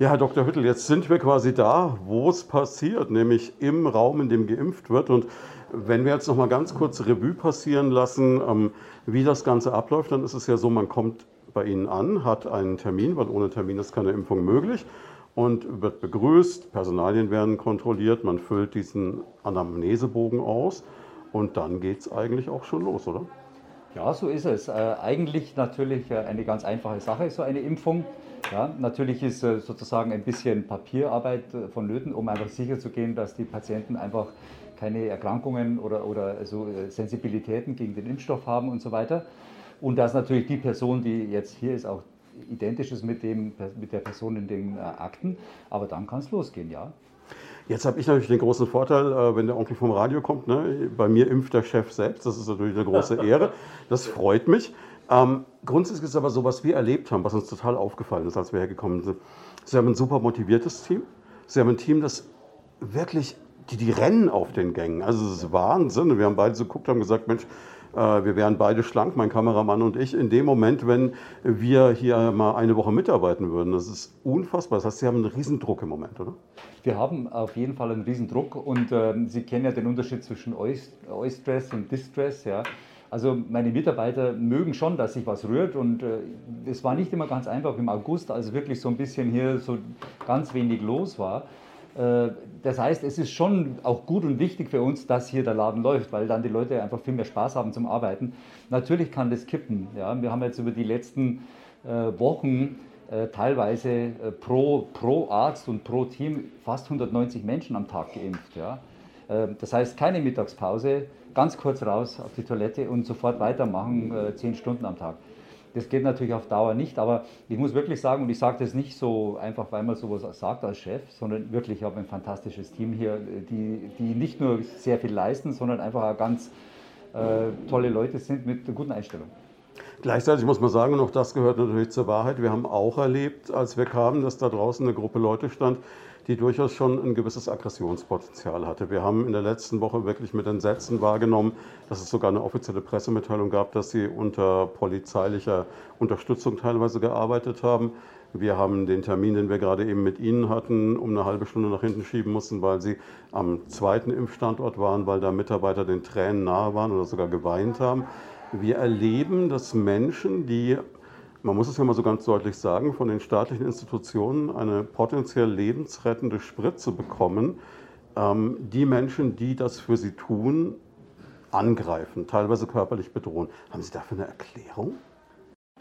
Ja, Herr Dr. Hüttel, jetzt sind wir quasi da, wo es passiert, nämlich im Raum, in dem geimpft wird. Und wenn wir jetzt noch mal ganz kurz Revue passieren lassen, ähm, wie das Ganze abläuft, dann ist es ja so, man kommt bei Ihnen an, hat einen Termin, weil ohne Termin ist keine Impfung möglich und wird begrüßt, Personalien werden kontrolliert, man füllt diesen Anamnesebogen aus und dann geht es eigentlich auch schon los, oder? Ja, so ist es. Äh, eigentlich natürlich äh, eine ganz einfache Sache, so eine Impfung. Ja, natürlich ist äh, sozusagen ein bisschen Papierarbeit äh, vonnöten, um einfach sicherzugehen, dass die Patienten einfach keine Erkrankungen oder, oder also Sensibilitäten gegen den Impfstoff haben und so weiter. Und dass natürlich die Person, die jetzt hier ist, auch identisch ist mit, dem, mit der Person in den Akten. Aber dann kann es losgehen, ja. Jetzt habe ich natürlich den großen Vorteil, wenn der Onkel vom Radio kommt. Ne? Bei mir impft der Chef selbst. Das ist natürlich eine große Ehre. Das freut mich. Ähm, grundsätzlich ist es aber so, was wir erlebt haben, was uns total aufgefallen ist, als wir hergekommen sind. Sie haben ein super motiviertes Team. Sie haben ein Team, das wirklich, die, die rennen auf den Gängen. Also es ist Wahnsinn. Wir haben beide so geguckt, haben gesagt, Mensch, äh, wir wären beide schlank, mein Kameramann und ich, in dem Moment, wenn wir hier mal eine Woche mitarbeiten würden. Das ist unfassbar. Das heißt, Sie haben einen Riesendruck im Moment, oder? Wir haben auf jeden Fall einen Riesendruck und äh, Sie kennen ja den Unterschied zwischen Eustress und Distress. Ja. Also meine Mitarbeiter mögen schon, dass sich was rührt und äh, es war nicht immer ganz einfach im August, als wirklich so ein bisschen hier so ganz wenig los war. Äh, das heißt, es ist schon auch gut und wichtig für uns, dass hier der Laden läuft, weil dann die Leute einfach viel mehr Spaß haben zum Arbeiten. Natürlich kann das kippen. Ja? Wir haben jetzt über die letzten äh, Wochen äh, teilweise pro, pro Arzt und pro Team fast 190 Menschen am Tag geimpft. Ja? Das heißt, keine Mittagspause, ganz kurz raus auf die Toilette und sofort weitermachen, zehn Stunden am Tag. Das geht natürlich auf Dauer nicht, aber ich muss wirklich sagen, und ich sage das nicht so einfach, weil man sowas sagt als Chef, sondern wirklich, ich habe ein fantastisches Team hier, die, die nicht nur sehr viel leisten, sondern einfach auch ganz äh, tolle Leute sind mit guten Einstellung. Gleichzeitig muss man sagen, und auch das gehört natürlich zur Wahrheit, wir haben auch erlebt, als wir kamen, dass da draußen eine Gruppe Leute stand, die durchaus schon ein gewisses Aggressionspotenzial hatte. Wir haben in der letzten Woche wirklich mit Entsetzen wahrgenommen, dass es sogar eine offizielle Pressemitteilung gab, dass sie unter polizeilicher Unterstützung teilweise gearbeitet haben. Wir haben den Termin, den wir gerade eben mit Ihnen hatten, um eine halbe Stunde nach hinten schieben mussten, weil Sie am zweiten Impfstandort waren, weil da Mitarbeiter den Tränen nahe waren oder sogar geweint haben. Wir erleben, dass Menschen, die man muss es ja mal so ganz deutlich sagen, von den staatlichen Institutionen eine potenziell lebensrettende Spritze bekommen, ähm, die Menschen, die das für sie tun, angreifen, teilweise körperlich bedrohen. Haben Sie dafür eine Erklärung?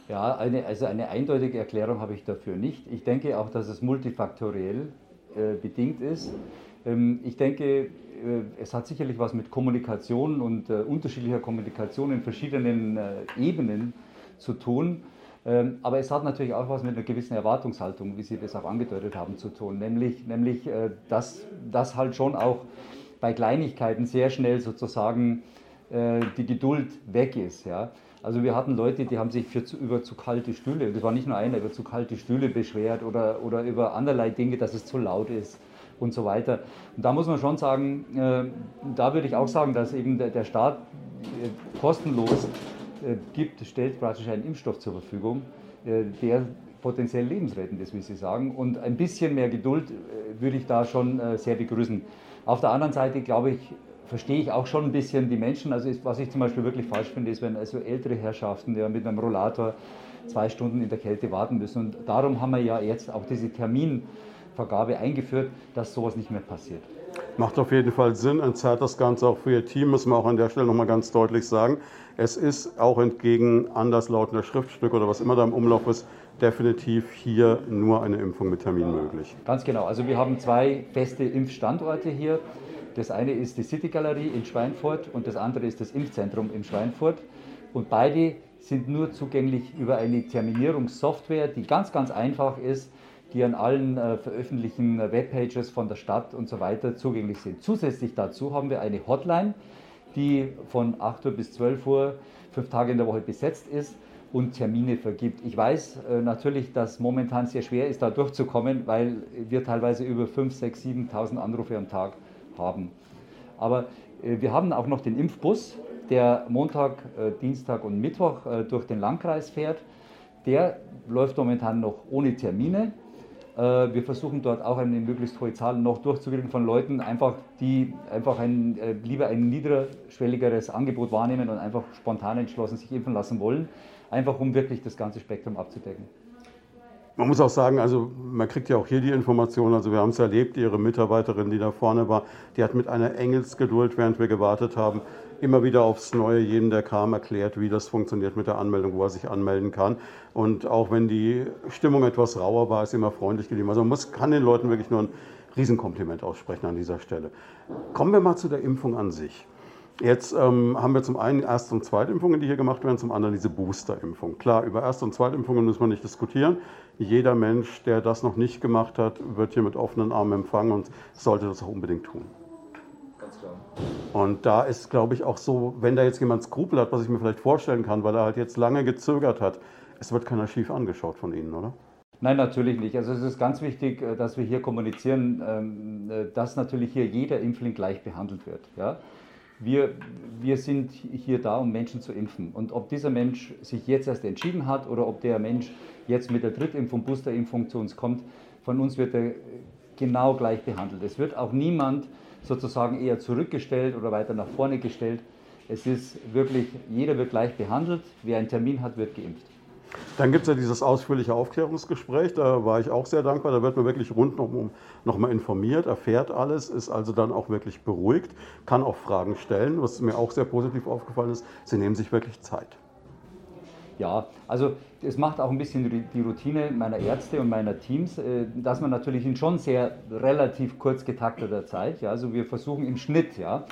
Ja, eine, also eine eindeutige Erklärung habe ich dafür nicht. Ich denke auch, dass es multifaktoriell äh, bedingt ist. Ähm, ich denke, äh, es hat sicherlich was mit Kommunikation und äh, unterschiedlicher Kommunikation in verschiedenen äh, Ebenen zu tun. Ähm, aber es hat natürlich auch was mit einer gewissen Erwartungshaltung, wie Sie das auch angedeutet haben, zu tun. Nämlich, nämlich äh, dass, dass halt schon auch bei Kleinigkeiten sehr schnell sozusagen äh, die Geduld weg ist. Ja? Also wir hatten Leute, die haben sich für zu, über zu kalte Stühle, das war nicht nur einer, über zu kalte Stühle beschwert oder, oder über anderlei Dinge, dass es zu laut ist und so weiter. Und da muss man schon sagen, äh, da würde ich auch sagen, dass eben der, der Staat äh, kostenlos gibt, stellt praktisch einen Impfstoff zur Verfügung, äh, der potenziell lebensrettend ist, wie Sie sagen. Und ein bisschen mehr Geduld äh, würde ich da schon sehr begrüßen. Auf der anderen Seite, glaube ich, verstehe ich auch schon ein bisschen die Menschen. Also was ich zum Beispiel wirklich falsch finde, ist, wenn also ältere Herrschaften ja, mit einem Rollator zwei Stunden in der Kälte warten müssen. Und darum haben wir ja jetzt auch diese Terminvergabe eingeführt, dass sowas nicht mehr passiert. Macht auf jeden Fall Sinn, entzerrt das Ganze auch für Ihr Team, müssen wir auch an der Stelle nochmal ganz deutlich sagen. Es ist auch entgegen anderslautender Schriftstücke oder was immer da im Umlauf ist, definitiv hier nur eine Impfung mit Termin möglich. Ganz genau. Also wir haben zwei feste Impfstandorte hier. Das eine ist die City Galerie in Schweinfurt und das andere ist das Impfzentrum in Schweinfurt. Und beide sind nur zugänglich über eine Terminierungssoftware, die ganz, ganz einfach ist, die an allen äh, veröffentlichten Webpages von der Stadt und so weiter zugänglich sind. Zusätzlich dazu haben wir eine Hotline, die von 8 Uhr bis 12 Uhr fünf Tage in der Woche besetzt ist und Termine vergibt. Ich weiß äh, natürlich, dass momentan sehr schwer ist, da durchzukommen, weil wir teilweise über 5, 6, 7.000 Anrufe am Tag haben. Aber äh, wir haben auch noch den Impfbus, der Montag, äh, Dienstag und Mittwoch durch den Landkreis fährt. Der läuft momentan noch ohne Termine wir versuchen dort auch eine möglichst hohe Zahl noch durchzukriegen von Leuten, einfach, die einfach ein, äh, lieber ein niederschwelligeres Angebot wahrnehmen und einfach spontan entschlossen sich impfen lassen wollen, einfach um wirklich das ganze Spektrum abzudecken. Man muss auch sagen, also man kriegt ja auch hier die Information, also wir haben es erlebt, Ihre Mitarbeiterin, die da vorne war, die hat mit einer Engelsgeduld, während wir gewartet haben, immer wieder aufs Neue jedem, der kam, erklärt, wie das funktioniert mit der Anmeldung, wo er sich anmelden kann. Und auch wenn die Stimmung etwas rauer war, ist immer freundlich geblieben. Also man muss, kann den Leuten wirklich nur ein Riesenkompliment aussprechen an dieser Stelle. Kommen wir mal zu der Impfung an sich. Jetzt ähm, haben wir zum einen Erst- und Zweitimpfungen, die hier gemacht werden, zum anderen diese Boosterimpfung. Klar, über Erst- und Zweitimpfungen müssen wir nicht diskutieren. Jeder Mensch, der das noch nicht gemacht hat, wird hier mit offenen Armen empfangen und sollte das auch unbedingt tun. Ganz klar. Und da ist, glaube ich, auch so, wenn da jetzt jemand Skrupel hat, was ich mir vielleicht vorstellen kann, weil er halt jetzt lange gezögert hat, es wird keiner schief angeschaut von Ihnen, oder? Nein, natürlich nicht. Also es ist ganz wichtig, äh, dass wir hier kommunizieren, ähm, äh, dass natürlich hier jeder Impfling gleich behandelt wird. Ja? Wir, wir sind hier da, um Menschen zu impfen. Und ob dieser Mensch sich jetzt erst entschieden hat oder ob der Mensch jetzt mit der Drittimpfung, Boosterimpfung zu uns kommt, von uns wird er genau gleich behandelt. Es wird auch niemand sozusagen eher zurückgestellt oder weiter nach vorne gestellt. Es ist wirklich, jeder wird gleich behandelt. Wer einen Termin hat, wird geimpft. Dann gibt es ja dieses ausführliche Aufklärungsgespräch, da war ich auch sehr dankbar. Da wird man wirklich rundum nochmal informiert, erfährt alles, ist also dann auch wirklich beruhigt, kann auch Fragen stellen. Was mir auch sehr positiv aufgefallen ist, Sie nehmen sich wirklich Zeit. Ja, also es macht auch ein bisschen die Routine meiner Ärzte und meiner Teams, äh, dass man natürlich in schon sehr relativ kurz getakteter Zeit, ja, also wir versuchen im Schnitt, ja,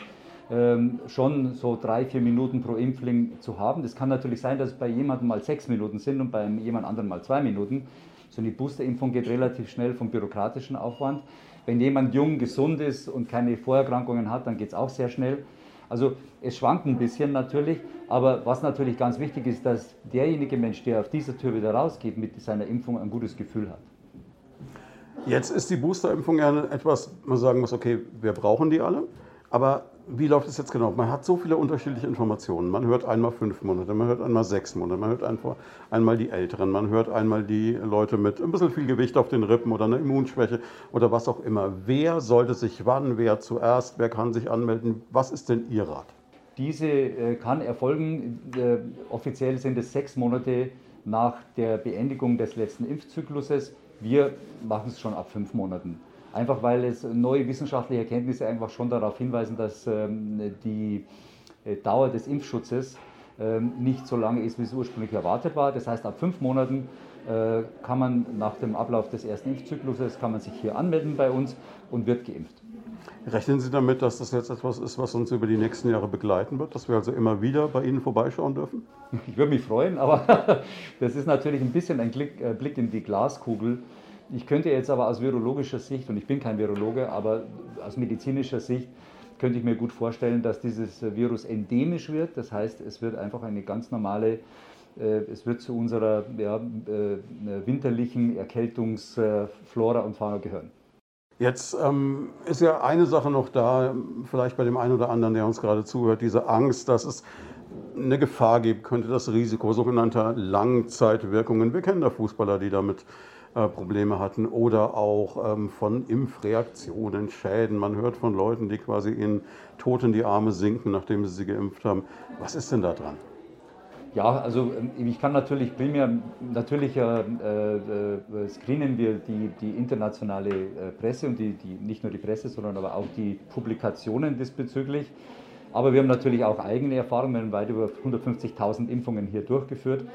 schon so drei, vier Minuten pro Impfling zu haben. Das kann natürlich sein, dass es bei jemandem mal sechs Minuten sind und bei jemand anderem mal zwei Minuten. So eine Boosterimpfung geht relativ schnell vom bürokratischen Aufwand. Wenn jemand jung, gesund ist und keine Vorerkrankungen hat, dann geht es auch sehr schnell. Also es schwankt ein bisschen natürlich, aber was natürlich ganz wichtig ist, dass derjenige Mensch, der auf dieser Tür wieder rausgeht, mit seiner Impfung ein gutes Gefühl hat. Jetzt ist die Boosterimpfung ja etwas, man sagen muss, okay, wir brauchen die alle, aber wie läuft es jetzt genau? Man hat so viele unterschiedliche Informationen. Man hört einmal fünf Monate, man hört einmal sechs Monate, man hört einfach einmal die Älteren, man hört einmal die Leute mit ein bisschen viel Gewicht auf den Rippen oder einer Immunschwäche oder was auch immer. Wer sollte sich wann, wer zuerst, wer kann sich anmelden? Was ist denn Ihr Rat? Diese äh, kann erfolgen, äh, offiziell sind es sechs Monate nach der Beendigung des letzten Impfzykluses. Wir machen es schon ab fünf Monaten. Einfach weil es neue wissenschaftliche Erkenntnisse einfach schon darauf hinweisen, dass ähm, die äh, Dauer des Impfschutzes ähm, nicht so lange ist, wie es ursprünglich erwartet war. Das heißt, ab fünf Monaten äh, kann man nach dem Ablauf des ersten Impfzykluses kann man sich hier anmelden bei uns und wird geimpft. Rechnen Sie damit, dass das jetzt etwas ist, was uns über die nächsten Jahre begleiten wird, dass wir also immer wieder bei Ihnen vorbeischauen dürfen? Ich würde mich freuen, aber das ist natürlich ein bisschen ein äh, Blick in die Glaskugel. Ich könnte jetzt aber aus virologischer Sicht, und ich bin kein Virologe, aber aus medizinischer Sicht könnte ich mir gut vorstellen, dass dieses Virus endemisch wird. Das heißt, es wird einfach eine ganz normale, äh, es wird zu unserer ja, äh, winterlichen Erkältungsflora und Fauna gehören. Jetzt ähm, ist ja eine Sache noch da, vielleicht bei dem einen oder anderen, der uns gerade zuhört, diese Angst, dass es eine Gefahr geben könnte, das Risiko sogenannter Langzeitwirkungen. Wir kennen da Fußballer, die damit Probleme hatten oder auch ähm, von Impfreaktionen, Schäden. Man hört von Leuten, die quasi in Tod in die Arme sinken, nachdem sie sie geimpft haben. Was ist denn da dran? Ja, also ähm, ich kann natürlich primär, natürlich äh, äh, screenen wir die, die internationale äh, Presse und die, die, nicht nur die Presse, sondern aber auch die Publikationen diesbezüglich. Aber wir haben natürlich auch eigene Erfahrungen, wir haben weit über 150.000 Impfungen hier durchgeführt.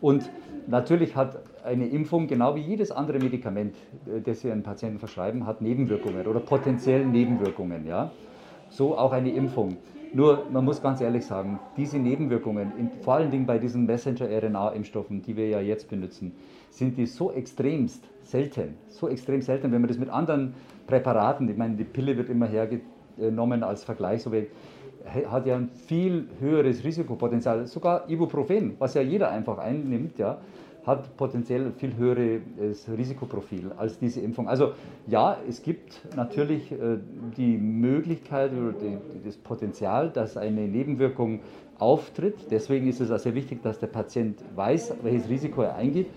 Und natürlich hat eine Impfung, genau wie jedes andere Medikament, äh, das Sie einem Patienten verschreiben, hat Nebenwirkungen oder potenziell Nebenwirkungen. Ja? So auch eine Impfung. Nur, man muss ganz ehrlich sagen, diese Nebenwirkungen, in, vor allen Dingen bei diesen Messenger-RNA-Impfstoffen, die wir ja jetzt benutzen, sind die so extremst selten, so extrem selten, wenn man das mit anderen Präparaten, ich meine, die Pille wird immer hergenommen als Vergleich, so wie hat ja ein viel höheres Risikopotenzial. Sogar Ibuprofen, was ja jeder einfach einnimmt, ja, hat potenziell viel höheres Risikoprofil als diese Impfung. Also ja, es gibt natürlich äh, die Möglichkeit oder das Potenzial, dass eine Nebenwirkung auftritt. Deswegen ist es auch sehr wichtig, dass der Patient weiß, welches Risiko er eingeht.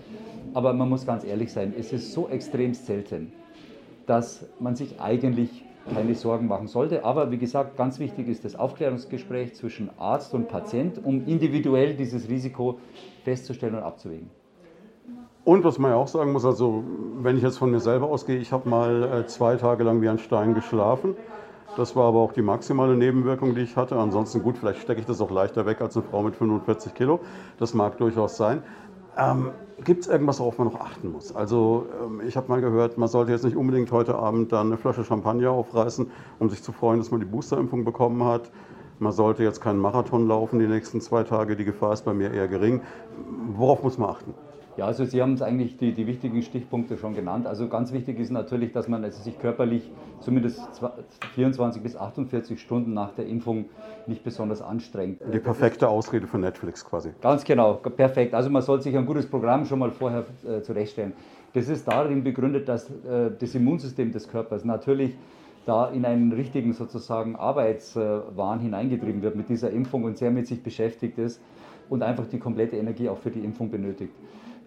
Aber man muss ganz ehrlich sein, es ist so extrem selten, dass man sich eigentlich keine Sorgen machen sollte. Aber wie gesagt, ganz wichtig ist das Aufklärungsgespräch zwischen Arzt und Patient, um individuell dieses Risiko festzustellen und abzuwägen. Und was man ja auch sagen muss, also wenn ich jetzt von mir selber ausgehe, ich habe mal äh, zwei Tage lang wie ein Stein geschlafen. Das war aber auch die maximale Nebenwirkung, die ich hatte. Ansonsten gut, vielleicht stecke ich das auch leichter weg als eine Frau mit 45 Kilo. Das mag durchaus sein. Ähm, Gibt es irgendwas, worauf man noch achten muss? Also ähm, ich habe mal gehört, man sollte jetzt nicht unbedingt heute Abend dann eine Flasche Champagner aufreißen, um sich zu freuen, dass man die Boosterimpfung bekommen hat. Man sollte jetzt keinen Marathon laufen die nächsten zwei Tage. Die Gefahr ist bei mir eher gering. Worauf muss man achten? Ja, also Sie haben es eigentlich die, die wichtigen Stichpunkte schon genannt. Also ganz wichtig ist natürlich, dass man also sich körperlich zumindest 24 bis 48 Stunden nach der Impfung nicht besonders anstrengt. Die perfekte Ausrede für Netflix quasi. Ganz genau, perfekt. Also man sollte sich ein gutes Programm schon mal vorher äh, zurechtstellen. Das ist darin begründet, dass äh, das Immunsystem des Körpers natürlich da in einen richtigen sozusagen Arbeitswahn hineingetrieben wird mit dieser Impfung und sehr mit sich beschäftigt ist und einfach die komplette Energie auch für die Impfung benötigt.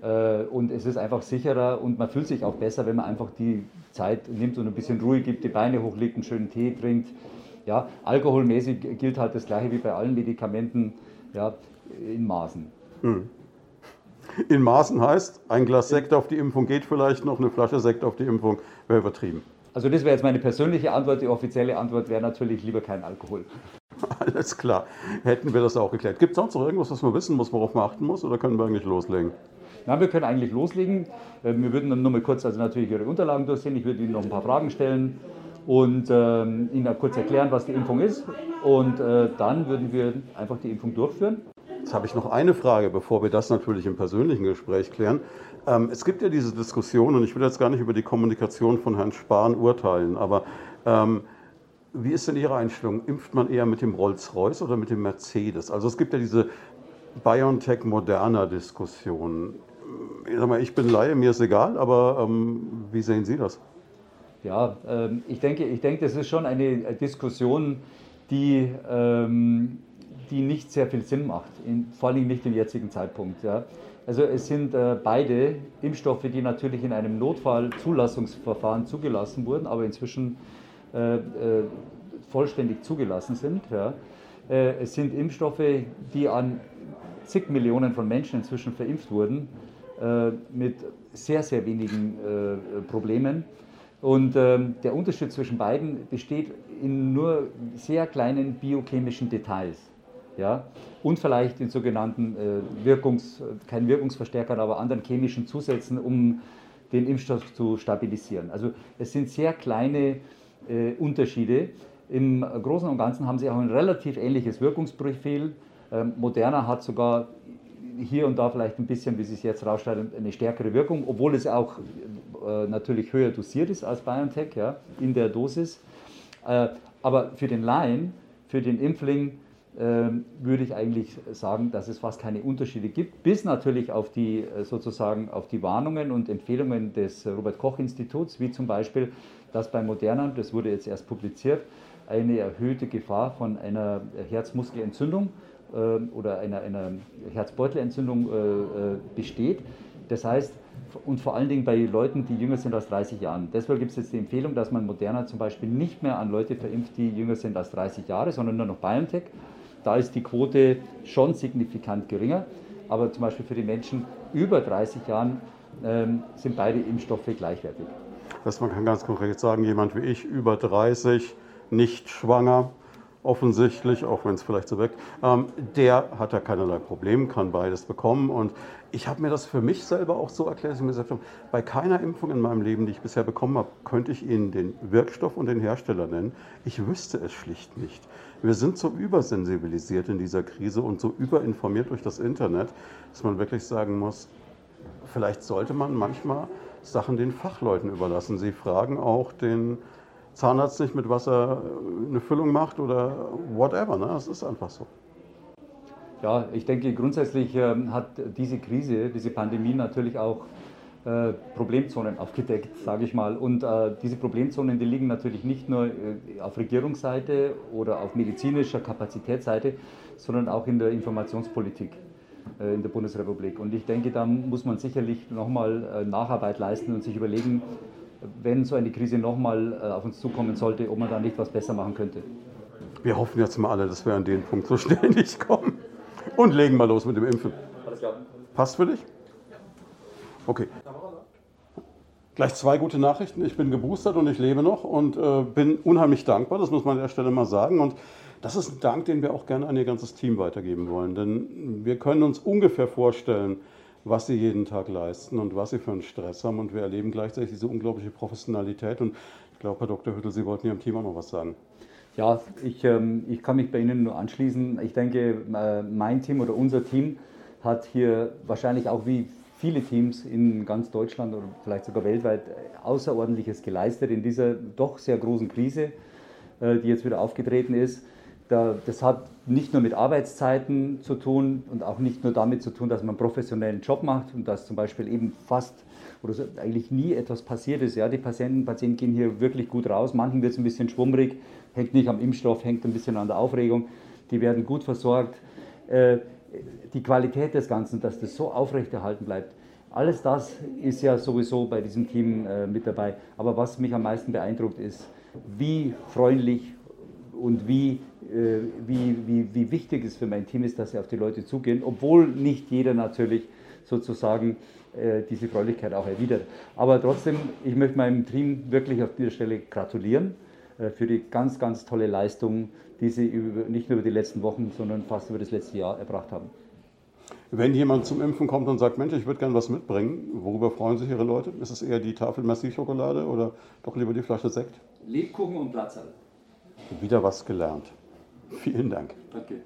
Äh, und es ist einfach sicherer und man fühlt sich auch besser, wenn man einfach die Zeit nimmt und ein bisschen Ruhe gibt, die Beine hochlegt, einen schönen Tee trinkt. Ja, alkoholmäßig gilt halt das gleiche wie bei allen Medikamenten, ja, in Maßen. Hm. In Maßen heißt, ein Glas Sekt auf die Impfung geht vielleicht noch, eine Flasche Sekt auf die Impfung wäre übertrieben. Also das wäre jetzt meine persönliche Antwort. Die offizielle Antwort wäre natürlich lieber kein Alkohol. Alles klar. Hätten wir das auch geklärt. Gibt es sonst noch irgendwas, was man wissen muss, worauf man achten muss, oder können wir eigentlich loslegen? Na, wir können eigentlich loslegen. Äh, wir würden dann nur mal kurz also natürlich Ihre Unterlagen durchsehen. Ich würde Ihnen noch ein paar Fragen stellen und ähm, Ihnen kurz erklären, was die Impfung ist. Und äh, dann würden wir einfach die Impfung durchführen. Jetzt habe ich noch eine Frage, bevor wir das natürlich im persönlichen Gespräch klären. Ähm, es gibt ja diese Diskussion, und ich will jetzt gar nicht über die Kommunikation von Herrn Spahn urteilen, aber ähm, wie ist denn Ihre Einstellung? Impft man eher mit dem Rolls-Royce oder mit dem Mercedes? Also es gibt ja diese BioNTech-Moderna-Diskussion ich, ich bin Laie, mir ist egal, aber ähm, wie sehen Sie das? Ja, ich, denke, ich denke, das ist schon eine Diskussion, die, ähm, die nicht sehr viel Sinn macht, in, vor allem nicht im jetzigen Zeitpunkt. Ja. Also es sind äh, beide Impfstoffe, die natürlich in einem Notfallzulassungsverfahren zugelassen wurden, aber inzwischen äh, äh, vollständig zugelassen sind. Ja. Äh, es sind Impfstoffe, die an zig Millionen von Menschen inzwischen verimpft wurden äh, mit sehr, sehr wenigen äh, Problemen. Und ähm, der Unterschied zwischen beiden besteht in nur sehr kleinen biochemischen Details. Ja? Und vielleicht in sogenannten äh, Wirkungs-, kein Wirkungsverstärkern, aber anderen chemischen Zusätzen, um den Impfstoff zu stabilisieren. Also es sind sehr kleine äh, Unterschiede. Im Großen und Ganzen haben sie auch ein relativ ähnliches Wirkungsprofil. Ähm, Moderna hat sogar hier und da vielleicht ein bisschen, wie sich jetzt rausstellt, eine stärkere Wirkung, obwohl es auch äh, natürlich höher dosiert ist als BioNTech ja, in der Dosis. Äh, aber für den Laien, für den Impfling, würde ich eigentlich sagen, dass es fast keine Unterschiede gibt, bis natürlich auf die äh, sozusagen auf die Warnungen und Empfehlungen des Robert Koch Instituts, wie zum Beispiel, dass bei Moderna, das wurde jetzt erst publiziert, eine erhöhte Gefahr von einer Herzmuskelentzündung äh, oder einer, einer Herzbeutelentzündung äh, besteht. Das heißt, und vor allen Dingen bei Leuten, die jünger sind als 30 Jahren. Deshalb gibt es jetzt die Empfehlung, dass man Moderna zum Beispiel nicht mehr an Leute verimpft, die jünger sind als 30 Jahre, sondern nur noch BioNTech. Da ist die Quote schon signifikant geringer. Aber zum Beispiel für die Menschen über 30 Jahren ähm, sind beide Impfstoffe gleichwertig. Das man kann ganz konkret sagen, jemand wie ich über 30, nicht schwanger, offensichtlich, auch wenn es vielleicht so wirkt, ähm, der hat da keinerlei Problem, kann beides bekommen. Und ich habe mir das für mich selber auch so erklärt, dass ich mir gesagt habe, bei keiner Impfung in meinem Leben, die ich bisher bekommen habe, könnte ich Ihnen den Wirkstoff und den Hersteller nennen. Ich wüsste es schlicht nicht. Wir sind so übersensibilisiert in dieser Krise und so überinformiert durch das Internet, dass man wirklich sagen muss, vielleicht sollte man manchmal Sachen den Fachleuten überlassen. Sie fragen auch den Zahnarzt nicht mit Wasser äh, eine Füllung macht oder whatever. Ne? Das ist einfach so. Ja, ich denke, grundsätzlich äh, hat diese Krise, diese Pandemie natürlich auch äh, Problemzonen aufgedeckt, sage ich mal. Und äh, diese Problemzonen, die liegen natürlich nicht nur auf Regierungsseite oder auf medizinischer Kapazitätsseite, sondern auch in der Informationspolitik. in der Bundesrepublik. Und ich denke, da muss man sicherlich nochmal Nacharbeit leisten und sich überlegen, wenn so eine Krise nochmal auf uns zukommen sollte, ob man da nicht was besser machen könnte. Wir hoffen jetzt mal alle, dass wir an den Punkt so schnell nicht kommen. Und legen mal los mit dem Impfen. Alles klar. Passt für dich? Okay. Gleich zwei gute Nachrichten. Ich bin geboostert und ich lebe noch und äh, bin unheimlich dankbar, das muss man an der Stelle mal sagen. Und das ist ein Dank, den wir auch gerne an ihr ganzes Team weitergeben wollen. Denn wir können uns ungefähr vorstellen, was sie jeden Tag leisten und was sie für einen Stress haben. Und wir erleben gleichzeitig diese unglaubliche Professionalität. Und ich glaube, Herr Dr. Hüttel, Sie wollten Ihrem Team auch noch was sagen. Ja, ich, ähm, ich kann mich bei Ihnen nur anschließen. Ich denke, äh, mein Team oder unser Team hat hier wahrscheinlich auch wie viele Teams in ganz Deutschland oder vielleicht sogar weltweit Außerordentliches geleistet in dieser doch sehr großen Krise, äh, die jetzt wieder aufgetreten ist. Das hat nicht nur mit Arbeitszeiten zu tun und auch nicht nur damit zu tun, dass man einen professionellen Job macht und dass zum Beispiel eben fast oder eigentlich nie etwas passiert ist. Ja, die Patienten, Patienten gehen hier wirklich gut raus. Manchen wird es ein bisschen schwummrig, hängt nicht am Impfstoff, hängt ein bisschen an der Aufregung. Die werden gut versorgt. Äh, die Qualität des Ganzen, dass das so aufrechterhalten bleibt, alles das ist ja sowieso bei diesem Team äh, mit dabei. Aber was mich am meisten beeindruckt ist, wie freundlich und wie, äh, wie, wie, wie wichtig es für mein Team ist, dass sie auf die Leute zugehen, obwohl nicht jeder natürlich sozusagen äh, diese Freundlichkeit auch erwidert. Aber trotzdem, ich möchte meinem Team wirklich auf dieser Stelle gratulieren äh, für die ganz, ganz tolle Leistung, die sie über, nicht nur über die letzten Wochen, sondern fast über das letzte Jahr erbracht haben. Wenn jemand zum Impfen kommt und sagt, Mensch, ich würde gerne was mitbringen, worüber freuen sich Ihre Leute? Ist es eher die Tafel Merci-Schokolade oder doch lieber die Flasche Sekt? Lebkuchen und Platzerl. Wieder was gelernt. Vielen Dank. Danke.